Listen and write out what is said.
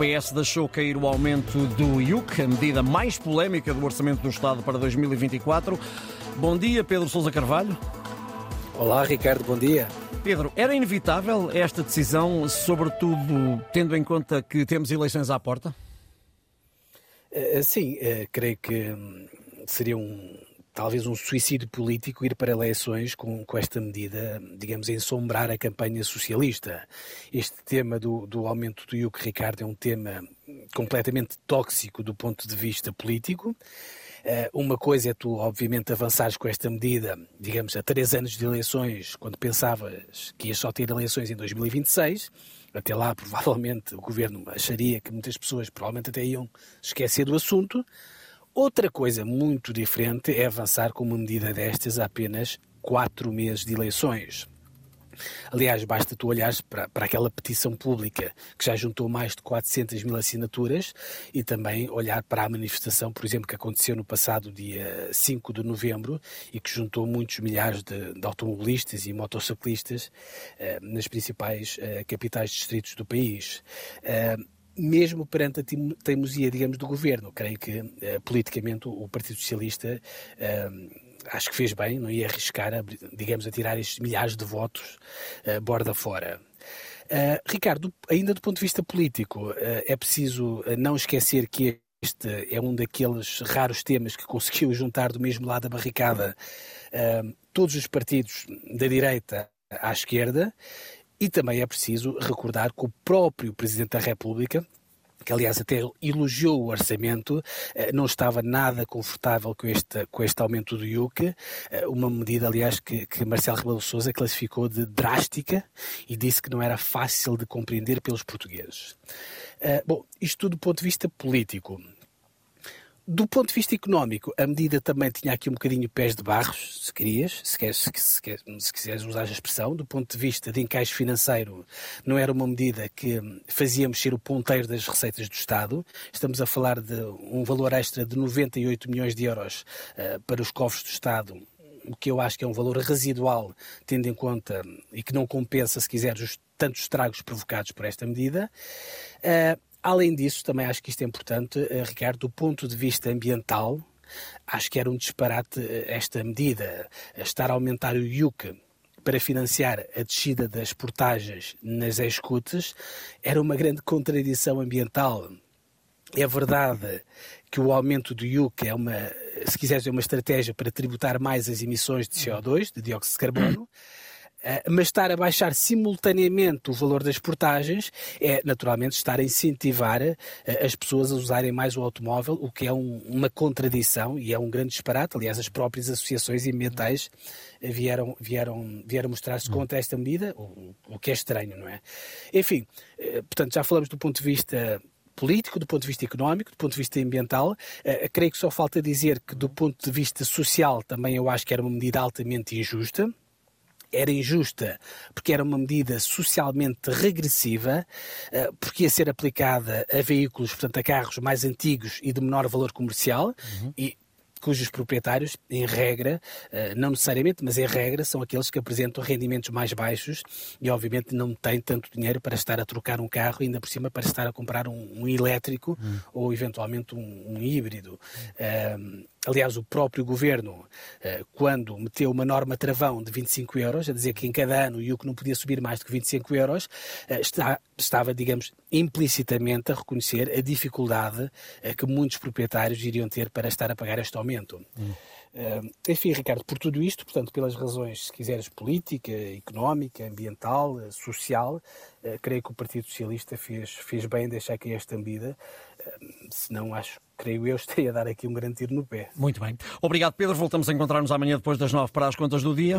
PS deixou cair o aumento do IUC, a medida mais polémica do Orçamento do Estado para 2024. Bom dia, Pedro Sousa Carvalho. Olá, Ricardo, bom dia. Pedro, era inevitável esta decisão, sobretudo tendo em conta que temos eleições à porta? Uh, sim, uh, creio que hum, seria um, talvez um suicídio político ir para eleições com, com esta medida, digamos, ensombrar a campanha socialista. Este tema do, do aumento do IUC, Ricardo, é um tema completamente tóxico do ponto de vista político. Uh, uma coisa é tu, obviamente, avançares com esta medida, digamos, a três anos de eleições, quando pensavas que ias só ter eleições em 2026. Até lá, provavelmente, o governo acharia que muitas pessoas provavelmente até iam esquecer do assunto. Outra coisa muito diferente é avançar com uma medida destas a apenas quatro meses de eleições. Aliás, basta tu olhares para, para aquela petição pública que já juntou mais de 400 mil assinaturas e também olhar para a manifestação, por exemplo, que aconteceu no passado dia 5 de novembro e que juntou muitos milhares de, de automobilistas e motociclistas eh, nas principais eh, capitais distritos do país. Eh, mesmo perante a teimosia, digamos, do governo. Creio que, uh, politicamente, o, Partido Socialista uh, acho que fez bem, não ia arriscar, a, digamos, a tirar estes milhares de votos uh, borda fora. Ricardo, ainda do ponto de vista político, é preciso não esquecer que este é um daqueles raros temas que conseguiu juntar do mesmo lado da barricada todos os partidos da direita à esquerda e também é preciso recordar que o próprio Presidente da República, que aliás até elogiou o orçamento, eh, não estava nada confortável com este, com este aumento do IUC, eh, uma medida, aliás, que, que Marcelo Rebelo Sousa classificou de drástica e disse que não era fácil de compreender pelos portugueses. Eh, bom, isto tudo do ponto de vista político. Do ponto de vista económico, a medida também tinha aqui um bocadinho pés de barros, se querias, se, se, se quiseres usar a expressão. Do ponto de vista de encaixe financeiro, não era uma medida que fazia mexer o ponteiro das receitas do Estado. Estamos a falar de um valor extra de 98 milhões de euros uh, para os cofres do Estado, o que eu acho que é um valor residual, tendo em conta e que não compensa, se quiseres, os tantos estragos provocados por esta medida. Uh, Além disso, também acho que isto é importante, eh, Ricardo, do ponto de vista ambiental, acho que era um disparate eh, esta medida, estar a aumentar o IUC para financiar a descida das portagens nas escutes, era uma grande contradição ambiental. É verdade que o aumento do IUC é uma, se quiseres, é uma estratégia para tributar mais as emissões de CO2, de dióxido de carbono, mas estar a baixar simultaneamente o valor das portagens é naturalmente estar a incentivar eh, as pessoas a usarem mais o automóvel, o que é um, uma contradição e é um grande disparate. Aliás, as próprias associações ambientais eh, vieram, vieram, vieram mostrar-se contra esta medida, o, o que é estranho, não é? Enfim, portanto, já falamos do ponto de vista político, do ponto de vista económico, do ponto de vista ambiental. Uh, creio que só falta dizer que, do ponto de vista social, também eu acho que era uma medida altamente injusta era injusta porque era uma medida socialmente regressiva, eh, porque ia ser aplicada a veículos, portanto, a carros mais antigos e de menor valor comercial, uhum. e cujos proprietários, em regra, eh, não necessariamente, mas em regra, são aqueles que apresentam rendimentos mais baixos e, obviamente, não têm tanto dinheiro para estar a trocar um carro, ainda por cima para estar a comprar um, um elétrico hum. ou, eventualmente, um, um híbrido. Um, Aliás, o próprio governo, eh, quando meteu uma norma travão de 25 euros, a dizer que em cada ano o que não podia subir mais do que 25 euros, eh, estava, digamos, implicitamente a reconhecer a dificuldade eh, que muitos proprietários iriam ter para estar a pagar este aumento. Hum. Enfim, Ricardo, por tudo isto, portanto, pelas razões, se quiseres, política, económica, ambiental, social, creio que o Partido Socialista fez, fez bem deixar cair esta medida, se não acho creio eu, estaria a dar aqui um grande tiro no pé. Muito bem. Obrigado, Pedro. Voltamos a encontrar-nos amanhã depois das nove para as contas do dia.